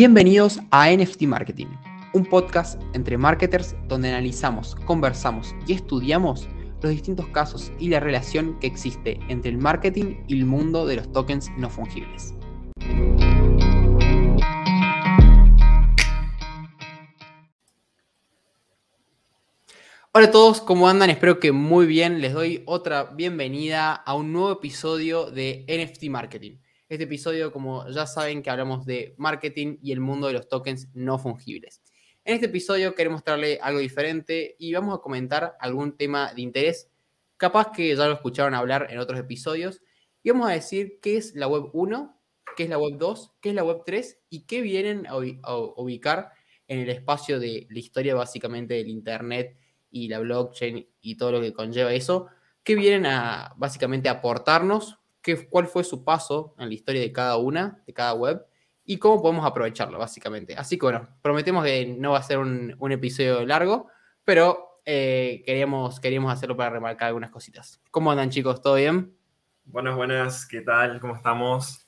Bienvenidos a NFT Marketing, un podcast entre marketers donde analizamos, conversamos y estudiamos los distintos casos y la relación que existe entre el marketing y el mundo de los tokens no fungibles. Hola a todos, ¿cómo andan? Espero que muy bien. Les doy otra bienvenida a un nuevo episodio de NFT Marketing. Este episodio, como ya saben, que hablamos de marketing y el mundo de los tokens no fungibles. En este episodio queremos mostrarle algo diferente y vamos a comentar algún tema de interés, capaz que ya lo escucharon hablar en otros episodios, y vamos a decir qué es la web 1, qué es la web 2, qué es la web 3 y qué vienen a ubicar en el espacio de la historia básicamente del Internet y la blockchain y todo lo que conlleva eso, qué vienen a básicamente aportarnos cuál fue su paso en la historia de cada una, de cada web, y cómo podemos aprovecharlo, básicamente. Así que bueno, prometemos que no va a ser un, episodio largo, pero eh, queríamos, queríamos hacerlo para remarcar algunas cositas. ¿Cómo andan chicos? ¿Todo bien? Buenas, buenas, ¿qué tal? ¿Cómo estamos?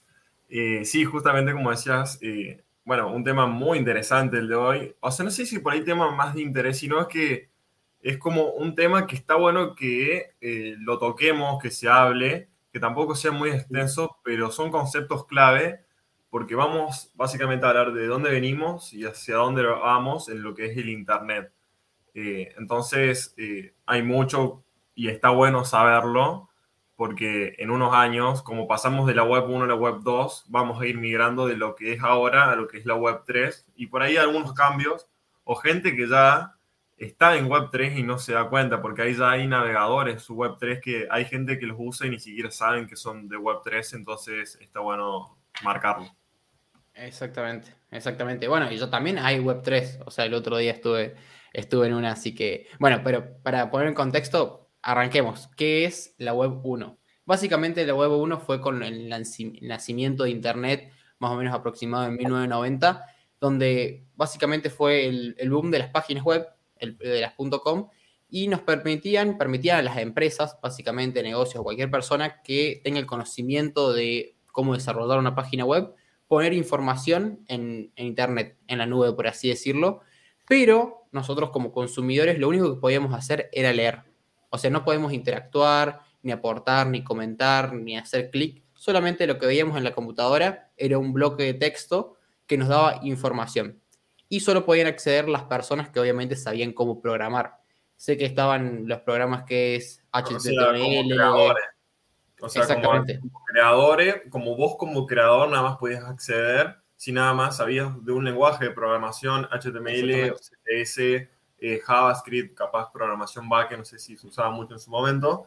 Eh, sí, justamente como decías, eh, bueno, un tema muy interesante el de hoy. O sea, no sé si por ahí tema más de interés, sino es que es como un tema que está bueno que lo toquemos, que se hable, que tampoco sea muy extenso, pero son conceptos clave porque vamos básicamente a hablar de dónde venimos y hacia dónde vamos en lo que es el Internet. Eh, entonces, eh, hay mucho y está bueno saberlo porque en unos años, como pasamos de la web 1 a la web 2, vamos a ir migrando de lo que es ahora a lo que es la web 3 y por ahí algunos cambios o gente que ya está en Web3 y no se da cuenta, porque ahí ya hay navegadores su Web3 que hay gente que los usa y ni siquiera saben que son de Web3, entonces está bueno marcarlo. Exactamente, exactamente. Bueno, y yo también hay Web3, o sea, el otro día estuve, estuve en una, así que, bueno, pero para poner en contexto, arranquemos. ¿Qué es la Web 1? Básicamente la Web 1 fue con el nacimiento de Internet, más o menos aproximado en 1990, donde básicamente fue el, el boom de las páginas web de las .com, y nos permitían, permitían a las empresas, básicamente negocios cualquier persona que tenga el conocimiento de cómo desarrollar una página web, poner información en, Internet, en la nube, por así decirlo, pero nosotros como consumidores lo único que podíamos hacer era leer. O sea, no podemos interactuar, ni aportar, ni comentar, ni hacer clic. Solamente lo que veíamos en la computadora era un bloque de texto que nos daba información y solo podían acceder las personas que obviamente sabían cómo programar. Sé que estaban los programas que es HTML. O sea, Exactamente. Como, creadores, como vos como creador nada más podías acceder si nada más sabías de un lenguaje de programación, HTML, CSS, eh, JavaScript, capaz programación backend, no sé si se usaba mucho en su momento.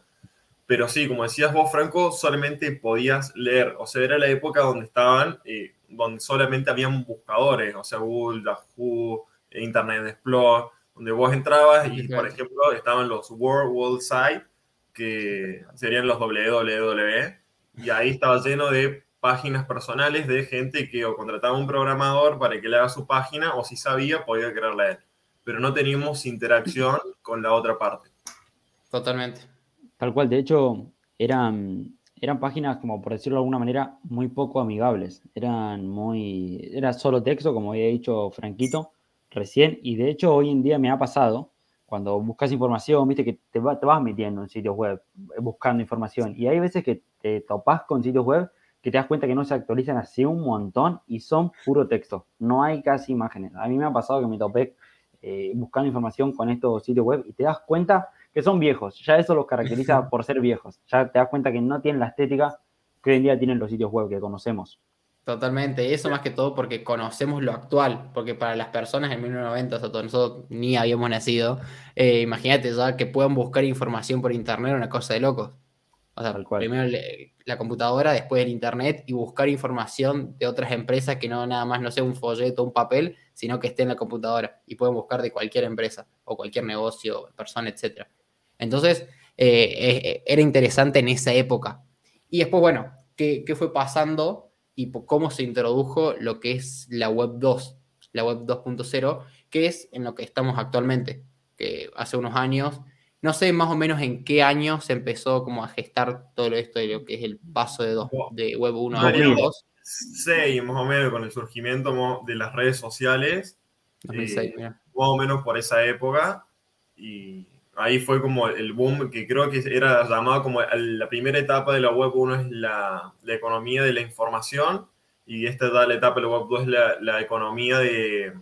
Pero sí, como decías vos, Franco, solamente podías leer. O sea, era la época donde estaban eh, donde solamente habían buscadores, o sea, Google, Yahoo, Internet Explorer, donde vos entrabas y, por ejemplo, estaban los World World Site, que serían los www, y ahí estaba lleno de páginas personales de gente que o contrataba un programador para que le haga su página, o si sabía, podía crearla él. Pero no teníamos interacción con la otra parte. Totalmente. Tal cual, de hecho, eran eran páginas, como por decirlo de alguna manera, muy poco amigables. Eran muy. Era solo texto, como había dicho Franquito recién. Y de hecho, hoy en día me ha pasado, cuando buscas información, viste que te, te vas metiendo en sitios web, buscando información. Y hay veces que te topas con sitios web que te das cuenta que no se actualizan así un montón y son puro texto. No hay casi imágenes. A mí me ha pasado que me topé eh, buscando información con estos sitios web y te das cuenta que son viejos. Ya eso los caracteriza por ser viejos. Ya te das cuenta que no tienen la estética que hoy en día tienen los sitios web que conocemos. Totalmente, eso más que todo porque conocemos lo actual, porque para las personas en 1990, o sea, nosotros ni habíamos nacido, eh, imagínate ya que puedan buscar información por internet, una cosa de locos. O sea, primero la computadora, después el internet y buscar información de otras empresas que no nada más no sea un folleto, un papel, sino que esté en la computadora y pueden buscar de cualquier empresa o cualquier negocio, persona, etcétera. Entonces, eh, era interesante en esa época. Y después, bueno, ¿qué, fue pasando y cómo se introdujo lo que es la web 2, la web 2.0, que es en lo que estamos actualmente, que hace unos años, no sé más o menos en qué año se empezó como a gestar todo esto de lo que es el paso de, dos, de web 1 a web 2. 2006 más o menos, con el surgimiento de las redes sociales. 2006, eh, más o menos por esa época. Y ahí fue como el boom que creo que era llamado como la primera etapa de la web 1 es la, la economía de la información y esta es la etapa de la web 2 es la, la economía de,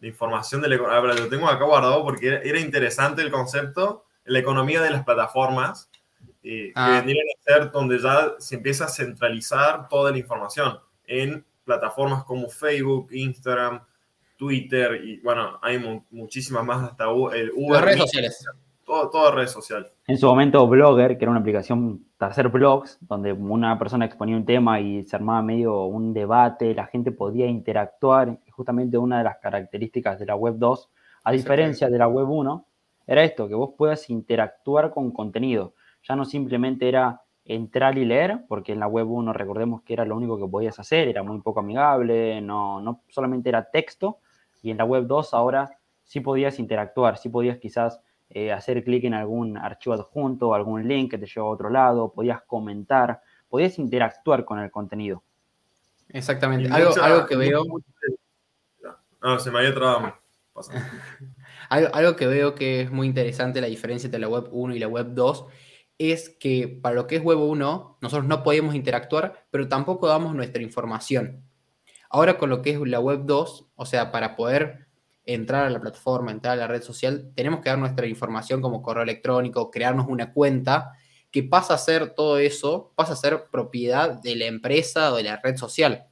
de, información de la economía. Lo tengo acá guardado porque era, era, interesante el concepto, la economía de las plataformas, eh, ah. que vendrían a ser donde ya se empieza a centralizar toda la información en plataformas como Facebook, Instagram, Twitter y bueno, hay muchísimas más hasta el Uber. Las redes sociales. Todo, todo redes sociales. En su momento Blogger, que era una aplicación para hacer blogs, donde una persona exponía un tema y se armaba medio un debate, la gente podía interactuar, justamente una de las características de la web 2, a diferencia de la web 1, era esto, que vos puedas interactuar con contenido. Ya no simplemente era entrar y leer, porque en la web 1 recordemos que era lo único que podías hacer, era muy poco amigable, no, no solamente era texto, y en la web 2 ahora sí podías interactuar, sí podías quizás eh, hacer clic en algún archivo adjunto, algún link que te lleva a otro lado, podías comentar, podías interactuar con el contenido. Exactamente. Algo, algo, que veo. No, se me había trabado. algo, algo que veo que es muy interesante la diferencia entre la web 1 y la web 2 es que para lo que es web 1, nosotros no podemos interactuar, pero tampoco damos nuestra información. Ahora con lo que es la web 2, o sea, para poder entrar a la plataforma, entrar a la red social, tenemos que dar nuestra información como correo electrónico, crearnos una cuenta, que pasa a ser todo eso, pasa a ser propiedad de la empresa o de la red social,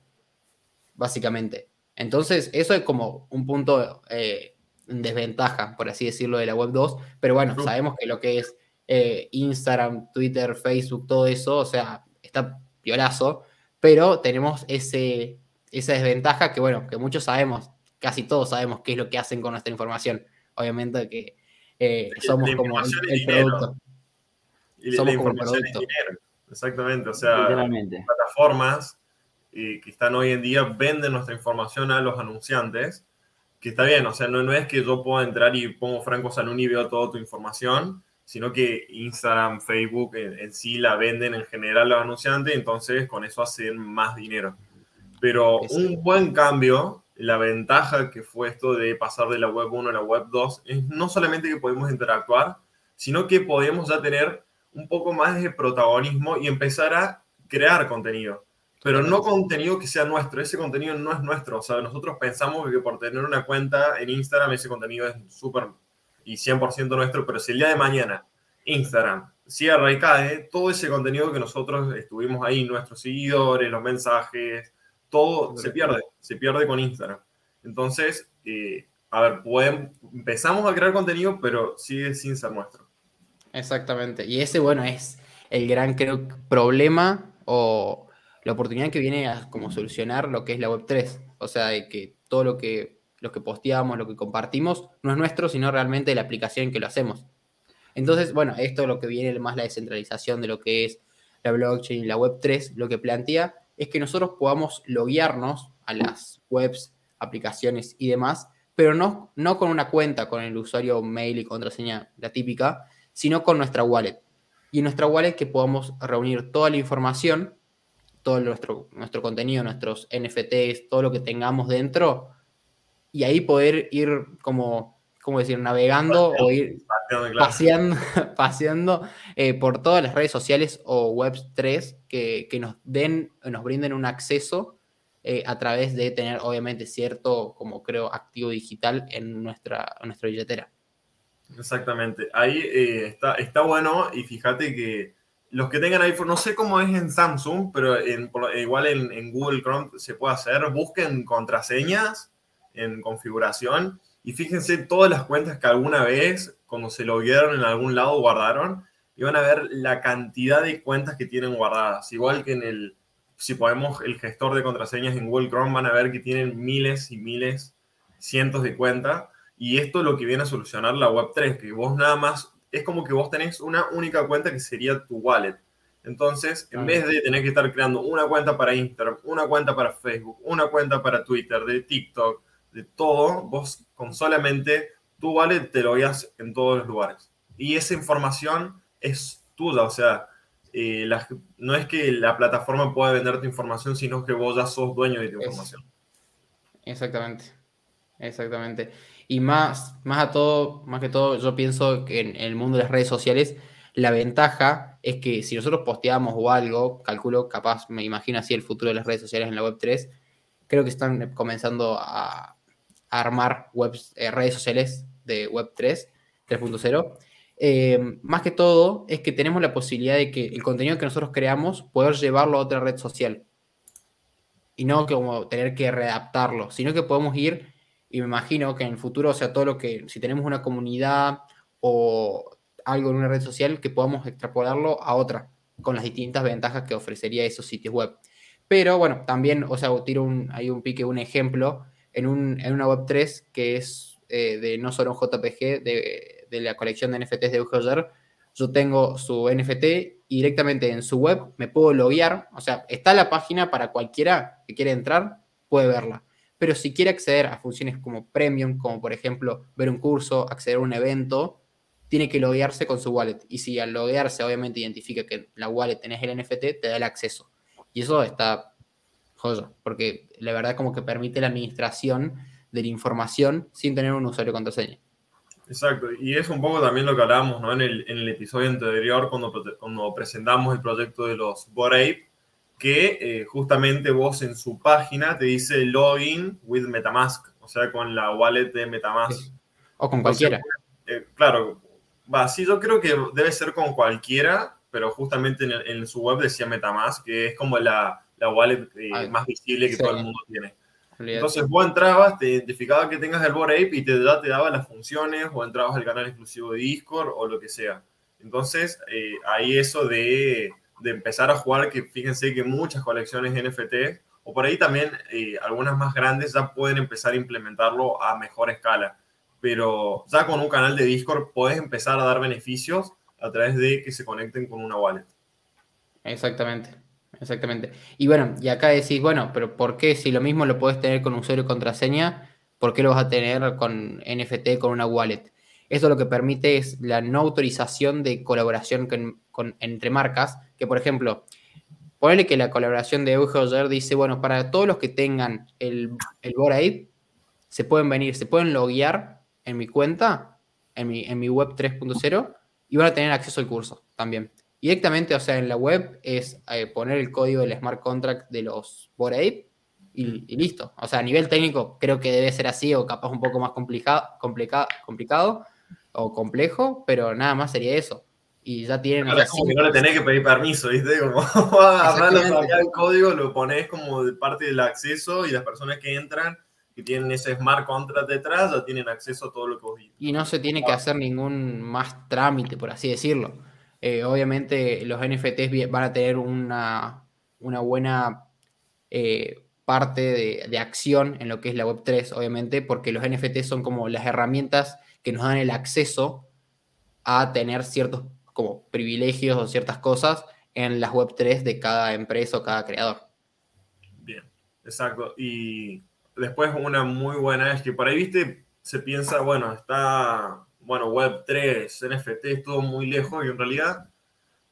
básicamente. Entonces, eso es como un punto eh, desventaja, por así decirlo, de la web 2, pero bueno, sabemos que lo que es eh, Instagram, Twitter, Facebook, todo eso, o sea, está violazo, pero tenemos ese, esa desventaja que, bueno, que muchos sabemos, casi todos sabemos qué es lo que hacen con nuestra información. Obviamente que eh, somos como el, producto. Y somos como producto. Exactamente, o sea, plataformas eh, que están hoy en día venden nuestra información a los anunciantes, que está bien, o sea, no, no es que yo pueda entrar y pongo Franco Saluni y veo toda tu información, sino que Instagram, Facebook en, en sí la venden en general a los anunciantes, entonces con eso hacen más dinero. Pero un buen cambio, la ventaja que fue esto de pasar de la web 1 a la web 2, es no solamente que podemos interactuar, sino que podemos ya tener un poco más de protagonismo y empezar a crear contenido. Pero no contenido que sea nuestro, ese contenido no es nuestro. O sea, nosotros pensamos que por tener una cuenta en Instagram ese contenido es súper y 100% nuestro, pero si el día de mañana Instagram cierra y cae, todo ese contenido que nosotros estuvimos ahí, nuestros seguidores, los mensajes, todo se pierde, se pierde con Instagram. Entonces, eh, a ver, empezamos a crear contenido, pero sigue sin ser nuestro. Exactamente. Y ese, bueno, es el gran, creo, problema o la oportunidad que viene a como solucionar lo que es la Web3. O sea, de que todo lo que, lo que posteamos, lo que compartimos, no es nuestro, sino realmente la aplicación en que lo hacemos. Entonces, bueno, esto es lo que viene más la descentralización de lo que es la blockchain y la Web3, lo que plantea es que nosotros podamos loguearnos a las webs, aplicaciones y demás, pero no, no con una cuenta con el usuario mail y contraseña, la típica, sino con nuestra wallet. Y en nuestra wallet que podamos reunir toda la información, todo nuestro, nuestro contenido, nuestros NFTs, todo lo que tengamos dentro, y ahí poder ir como ¿cómo decir? Navegando o ir paseando, paseando eh, por todas las redes sociales o webs 3 que, nos den, nos brinden un acceso eh, a través de tener, obviamente, cierto, como creo, activo digital en nuestra, nuestra billetera. Exactamente. Ahí eh, está, está bueno y fíjate que los que tengan iPhone, no sé cómo es en Samsung, pero igual en, en Google Chrome se puede hacer, busquen contraseñas en configuración y fíjense todas las cuentas que alguna vez, cuando se lo vieron en algún lado, guardaron. Y van a ver la cantidad de cuentas que tienen guardadas. Igual que en el, si podemos, el gestor de contraseñas en Google Chrome, van a ver que tienen miles y miles, cientos de cuentas. Y esto es lo que viene a solucionar la Web3, que vos nada más, es como que vos tenés una única cuenta que sería tu wallet. Entonces, en vez de tener que estar creando una cuenta para Instagram, una cuenta para Facebook, una cuenta para Twitter, de TikTok, de todo, vos con solamente tu wallet te lo veas en todos los lugares. Y esa información es tuya, o sea, eh, no es que la plataforma pueda vender tu información, sino que vos ya sos dueño de tu información. Exactamente, exactamente. Y más, más a todo, más que todo, yo pienso que en el mundo de las redes sociales, la ventaja es que si nosotros posteamos o algo, calculo, capaz, me imagino así el futuro de las redes sociales en la web 3, creo que están comenzando a, armar webs, eh, redes sociales de web 3, 3.0 eh, más que todo es que tenemos la posibilidad de que el contenido que nosotros creamos, poder llevarlo a otra red social. Y no como tener que readaptarlo, sino que podemos ir, y me imagino que en el futuro, o sea, todo lo que, si tenemos una comunidad o algo en una red social, que podamos extrapolarlo a otra, con las distintas ventajas que ofrecería esos sitios web. Pero bueno, también, o sea, tiro un, un pique, un ejemplo, en, un, en una web 3 que es eh, de no solo un JPG, de de la colección de NFTs de Eugenio yo tengo su NFT y directamente en su web me puedo loguear, o sea, está la página para cualquiera que quiera entrar, puede verla. Pero si quiere acceder a funciones como premium, como por ejemplo ver un curso, acceder a un evento, tiene que loguearse con su wallet. Y si al loguearse obviamente identifica que la wallet tenés el NFT, te da el acceso. Y eso está joya, porque la verdad como que permite la administración de la información sin tener un usuario contraseña. Exacto, y es un poco también lo que hablábamos ¿no? en, el, en, el, episodio anterior cuando, cuando, presentamos el proyecto de los Bored que eh, justamente vos en su página te dice login with Metamask, o sea, con la wallet de Metamask. O con cualquiera. Eh, claro, va, sí, yo creo que debe ser con cualquiera, pero justamente en, en su web decía Metamask, que es como la, la wallet eh, ah, más visible que todo el mundo tiene. Entonces vos entrabas, te identificaba que tengas el Bored Ape y te, te daba las funciones o entrabas al canal exclusivo de Discord o lo que sea. Entonces eh, ahí eso de, de, empezar a jugar, que fíjense que muchas colecciones NFT o por ahí también eh, algunas más grandes ya pueden empezar a implementarlo a mejor escala. Pero ya con un canal de Discord puedes empezar a dar beneficios a través de que se conecten con una wallet. Exactamente exactamente. Y bueno, y acá decís, bueno, pero ¿por qué si lo mismo lo puedes tener con usuario y contraseña, por qué lo vas a tener con NFT, con una wallet? Eso lo que permite es la no autorización de colaboración con, entre marcas, que por ejemplo, ponele que la colaboración de Eugenio dice, bueno, para todos los que tengan el, el se pueden venir, se pueden loguear en mi cuenta, en mi, en mi web 3.0, y van a tener acceso al curso también. Directamente, o sea, en la web es eh, poner el código del smart contract de los Bored y, y, listo. O sea, a nivel técnico creo que debe ser así o capaz un poco más complicado, complicado o complejo, pero nada más sería eso. Y ya tienen... Claro, es como que no le tenés que pedir permiso, ¿viste? Como agarrarlo, el código, lo pones como de parte del acceso y las personas que entran que tienen ese smart contract detrás ya tienen acceso a todo lo que vos Y no se tiene que hacer ningún más trámite, por así decirlo. Eh, obviamente los NFTs van a tener una, buena eh, parte de, acción en lo que es la Web3, obviamente, porque los NFTs son como las herramientas que nos dan el acceso a tener ciertos como privilegios o ciertas cosas en las Web3 de cada empresa o cada creador. Bien, exacto. Y después una muy buena es que por ahí, viste, se piensa, bueno, está bueno, Web 3, NFT, es todo muy lejos y en realidad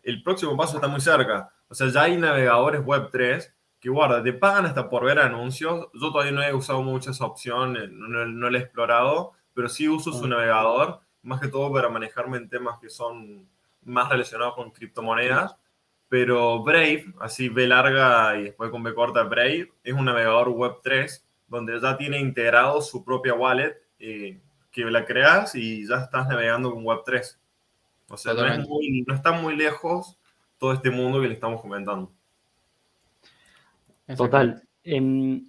el próximo paso está muy cerca. O sea, ya hay navegadores Web 3 que guarda, te pagan hasta por ver anuncios. Yo todavía no he usado mucho esa opción, eh, no, no la he explorado, pero sí uso su navegador, más que todo para manejarme en temas que son más relacionados con criptomonedas. Pero Brave, así B larga y después con B corta Brave, es un navegador Web 3 donde ya tiene integrado su propia wallet. Eh, que la creas y ya estás navegando con Web3. O sea, no, está muy lejos todo este mundo que le estamos comentando. Total. Eh,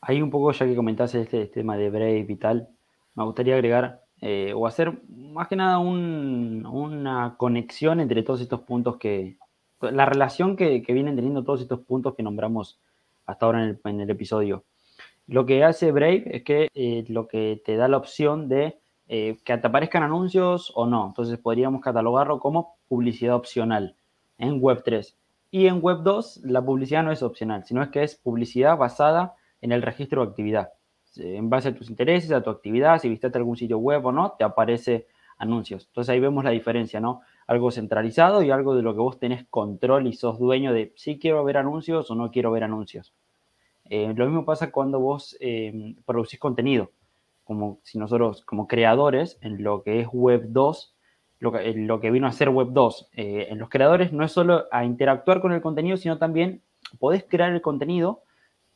ahí un poco, ya que comentaste este, este, tema de Brave y tal, me gustaría agregar eh, o hacer más que nada una conexión entre todos estos puntos que. La relación que, vienen teniendo todos estos puntos que nombramos hasta ahora en el, en el episodio. Lo que hace Brave es que eh, lo que te da la opción de eh, que te aparezcan anuncios o no. Entonces podríamos catalogarlo como publicidad opcional en Web3. Y en Web2 la publicidad no es opcional, sino es que es publicidad basada en el registro de actividad. En base a tus intereses, a tu actividad, si visitaste algún sitio web o no, te aparece anuncios. Entonces ahí vemos la diferencia, ¿no? algo centralizado y algo de lo que vos tenés control y sos dueño de si quiero ver anuncios o no quiero ver anuncios. Eh, lo mismo pasa cuando vos eh, producís contenido, como si nosotros como creadores en lo que es Web 2, lo que, lo que vino a ser Web 2, eh, en los creadores no es solo a interactuar con el contenido, sino también podés crear el contenido,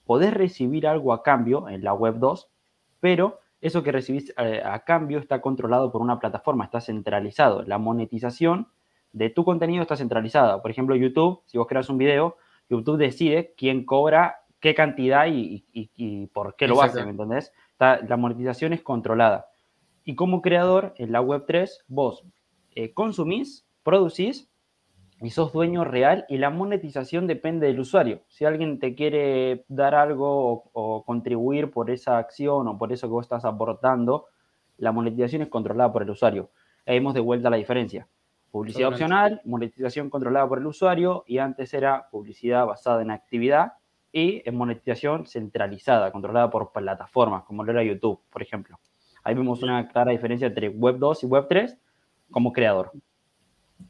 podés recibir algo a cambio en la Web 2, pero eso que recibís a cambio está controlado por una plataforma, está centralizado. La monetización de tu contenido está centralizada. Por ejemplo, YouTube, si vos creas un video, YouTube decide quién cobra qué cantidad y, por qué lo hace, ¿me entendés? la monetización es controlada. Y como creador, en la Web3, vos eh, consumís, producís y sos dueño real y la monetización depende del usuario. Si alguien te quiere dar algo o, contribuir por esa acción o por eso que vos estás aportando, la monetización es controlada por el usuario. Ahí de vuelta la diferencia. Publicidad opcional, monetización controlada por el usuario y antes era publicidad basada en actividad y en monetización centralizada, controlada por plataformas, como lo era YouTube, por ejemplo. Ahí vemos una clara diferencia entre Web 2 y Web 3 como creador.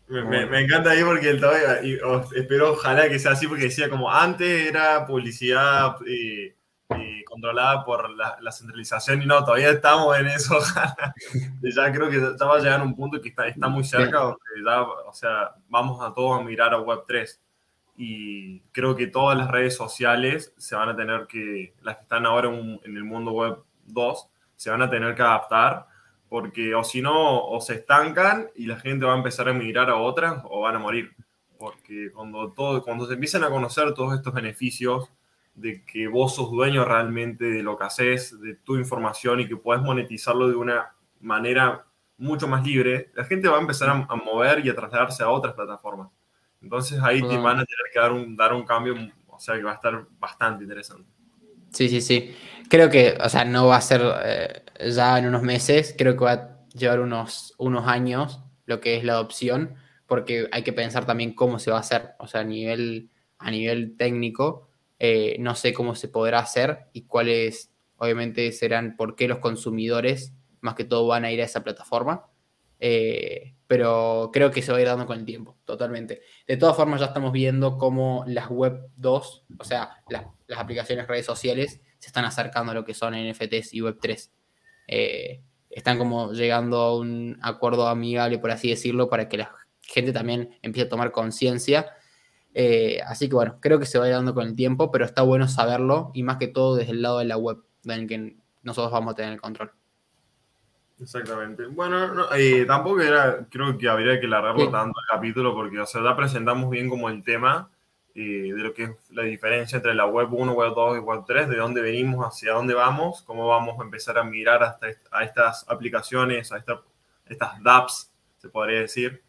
Me, encanta ahí porque el y, espero ojalá que sea así porque decía como antes era publicidad eh, eh, controlada por la, centralización y no, todavía estamos en eso. ya creo que ya va a llegar a un punto que está, está muy cerca, donde ya, o sea, vamos a todos a mirar a Web 3 y creo que todas las redes sociales se van a tener que, las que están ahora en, el mundo web 2, se van a tener que adaptar porque o si no, o se estancan y la gente va a empezar a migrar a otras o van a morir. Porque cuando, todo, cuando se empiezan a conocer todos estos beneficios de que vos sos dueño realmente de lo que haces, de tu información y que puedes monetizarlo de una manera mucho más libre, la gente va a empezar a mover y a trasladarse a otras plataformas. Entonces ahí te van a tener que dar un, dar un cambio, o sea que va a estar bastante interesante. Sí, sí, sí. Creo que, o sea, no va a ser eh, ya en unos meses, creo que va a llevar unos, unos años lo que es la adopción, porque hay que pensar también cómo se va a hacer, o sea, a nivel, a nivel técnico, eh, no sé cómo se podrá hacer y cuáles, obviamente, serán, por qué los consumidores, más que todo, van a ir a esa plataforma. Eh, pero creo que se va a ir dando con el tiempo, totalmente. De todas formas, ya estamos viendo cómo las web 2, o sea, las, aplicaciones redes sociales, se están acercando a lo que son NFTs y web 3. Eh, están como llegando a un acuerdo amigable, por así decirlo, para que la gente también empiece a tomar conciencia. Eh, así que bueno, creo que se va a ir dando con el tiempo, pero está bueno saberlo y más que todo desde el lado de la web, en que nosotros vamos a tener el control. Exactamente. Bueno, eh, tampoco era, creo que habría que alargarlo tanto el capítulo porque, o sea, ya presentamos bien como el tema eh, de lo que es la diferencia entre la web 1, web 2 y web 3, de dónde venimos, hacia dónde vamos, cómo vamos a empezar a mirar hasta a estas aplicaciones, a estas dApps, se podría decir,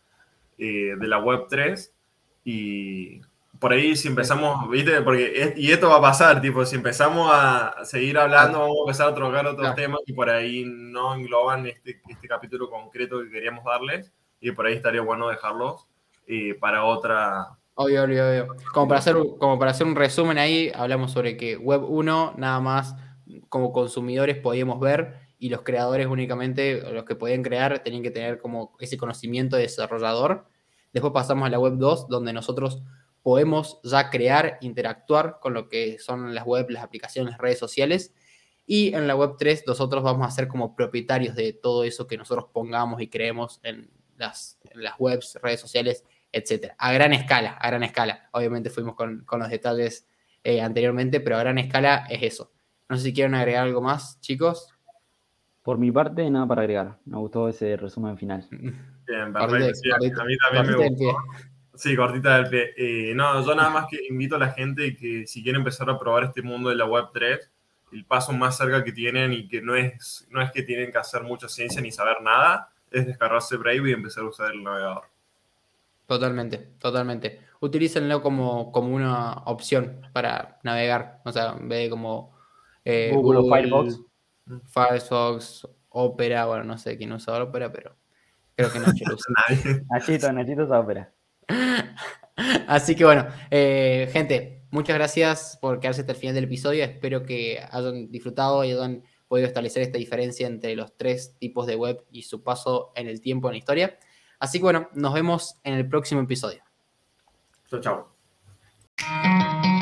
eh, de la web 3 y por ahí si empezamos, ¿viste? Porque, y esto va a pasar, tipo, si empezamos a seguir hablando, vamos a empezar a tocar otros temas que por ahí no engloban este, este capítulo concreto que queríamos darles, y por ahí estaría bueno dejarlos eh, para otra... Obvio, obvio, obvio. Como para, hacer, como para hacer un resumen ahí, hablamos sobre que Web 1 nada más como consumidores podíamos ver y los creadores únicamente, los que podían crear, tenían que tener como ese conocimiento de desarrollador. Después pasamos a la Web 2, donde nosotros podemos ya crear, interactuar con lo que son las web, las aplicaciones, las redes sociales. Y en la web 3 nosotros vamos a ser como propietarios de todo eso que nosotros pongamos y creemos en las, las webs, redes sociales, etc. A gran escala, a gran escala. Obviamente fuimos con, los detalles eh, anteriormente, pero a gran escala es eso. No sé si quieren agregar algo más, chicos. Por mi parte, nada para agregar. Me gustó ese resumen final. Bien, perfecto. a mí también me gustó. Sí, cortita del pie. Eh, no, yo nada más que invito a la gente que si quiere empezar a probar este mundo de la web 3, el paso más cerca que tienen y que no es, no es que tienen que hacer mucha ciencia ni saber nada, es descargarse Brave y empezar a usar el navegador. Totalmente, totalmente. Utilícenlo como, como una opción para navegar. O sea, en vez de como eh, Google, o Firefox. Firefox, Opera, bueno, no sé quién usa Opera, pero creo que Nacho lo usa. Nachito, Nachito usa Opera. Así que bueno, eh, gente, muchas gracias por quedarse hasta el final del episodio. Espero que hayan disfrutado y hayan podido establecer esta diferencia entre los tres tipos de web y su paso en el tiempo en la historia. Así que bueno, nos vemos en el próximo episodio. Chao, chao.